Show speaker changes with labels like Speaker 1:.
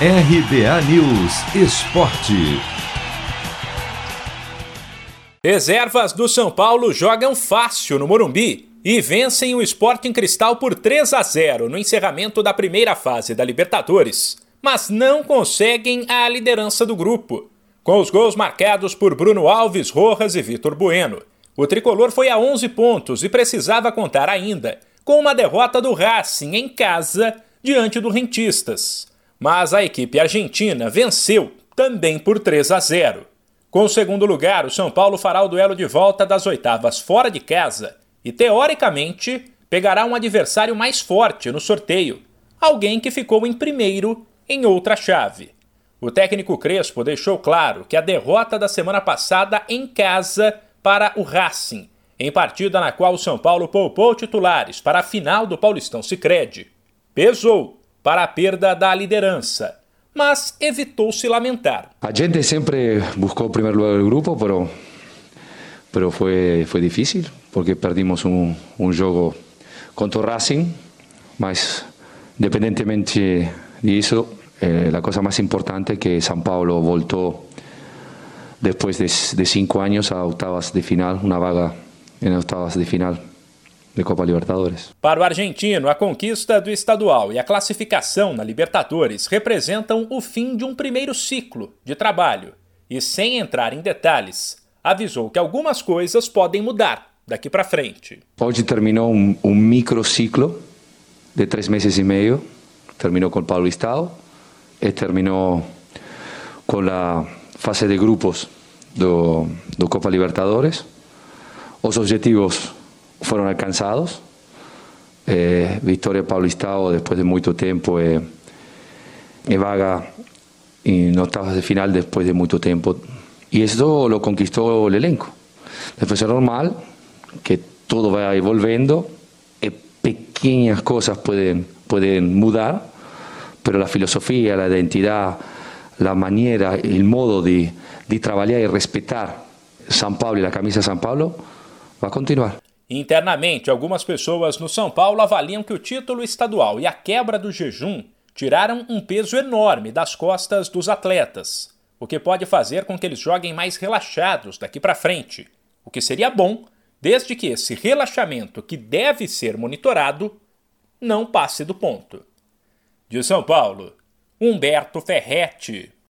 Speaker 1: RBA News Esporte.
Speaker 2: Reservas do São Paulo jogam fácil no Morumbi e vencem o Sporting Cristal por 3 a 0 no encerramento da primeira fase da Libertadores, mas não conseguem a liderança do grupo. Com os gols marcados por Bruno Alves, Rojas e Vitor Bueno, o tricolor foi a 11 pontos e precisava contar ainda com uma derrota do Racing em casa diante do Rentistas. Mas a equipe argentina venceu também por 3 a 0. Com o segundo lugar, o São Paulo fará o duelo de volta das oitavas fora de casa e, teoricamente, pegará um adversário mais forte no sorteio, alguém que ficou em primeiro em outra chave. O técnico Crespo deixou claro que a derrota da semana passada em casa para o Racing, em partida na qual o São Paulo poupou titulares para a final do Paulistão Sicredi, pesou para a perda da liderança, mas evitou se lamentar.
Speaker 3: A gente sempre buscou o primeiro lugar do grupo, pero, pero foi, foi difícil, porque perdimos um, um jogo contra o Racing, mas independentemente disso, eh, a coisa mais importante é que São Paulo voltou depois de, de cinco anos a oitavas de final, uma vaga em oitavas de final de Copa Libertadores.
Speaker 2: Para o argentino, a conquista do estadual e a classificação na Libertadores representam o fim de um primeiro ciclo de trabalho e, sem entrar em detalhes, avisou que algumas coisas podem mudar daqui para frente.
Speaker 3: Hoje terminou um, um microciclo de três meses e meio, terminou com o Paulistão e terminou com a fase de grupos do, do Copa Libertadores. Os objetivos foram alcançados. Eh, Vitória Paulistão, depois de muito tempo, é, é vaga em oitavas de final depois de muito tempo. E isso lo conquistou o elenco. Depois é normal que tudo vai evolvendo e pequenas coisas podem, podem mudar, mas a filosofia, a identidade, a maneira, o modo de, de trabalhar e respeitar São Paulo e a camisa São Paulo vai continuar.
Speaker 2: Internamente, algumas pessoas no São Paulo avaliam que o título estadual e a quebra do jejum tiraram um peso enorme das costas dos atletas, o que pode fazer com que eles joguem mais relaxados daqui para frente, o que seria bom desde que esse relaxamento, que deve ser monitorado, não passe do ponto. De São Paulo, Humberto Ferretti.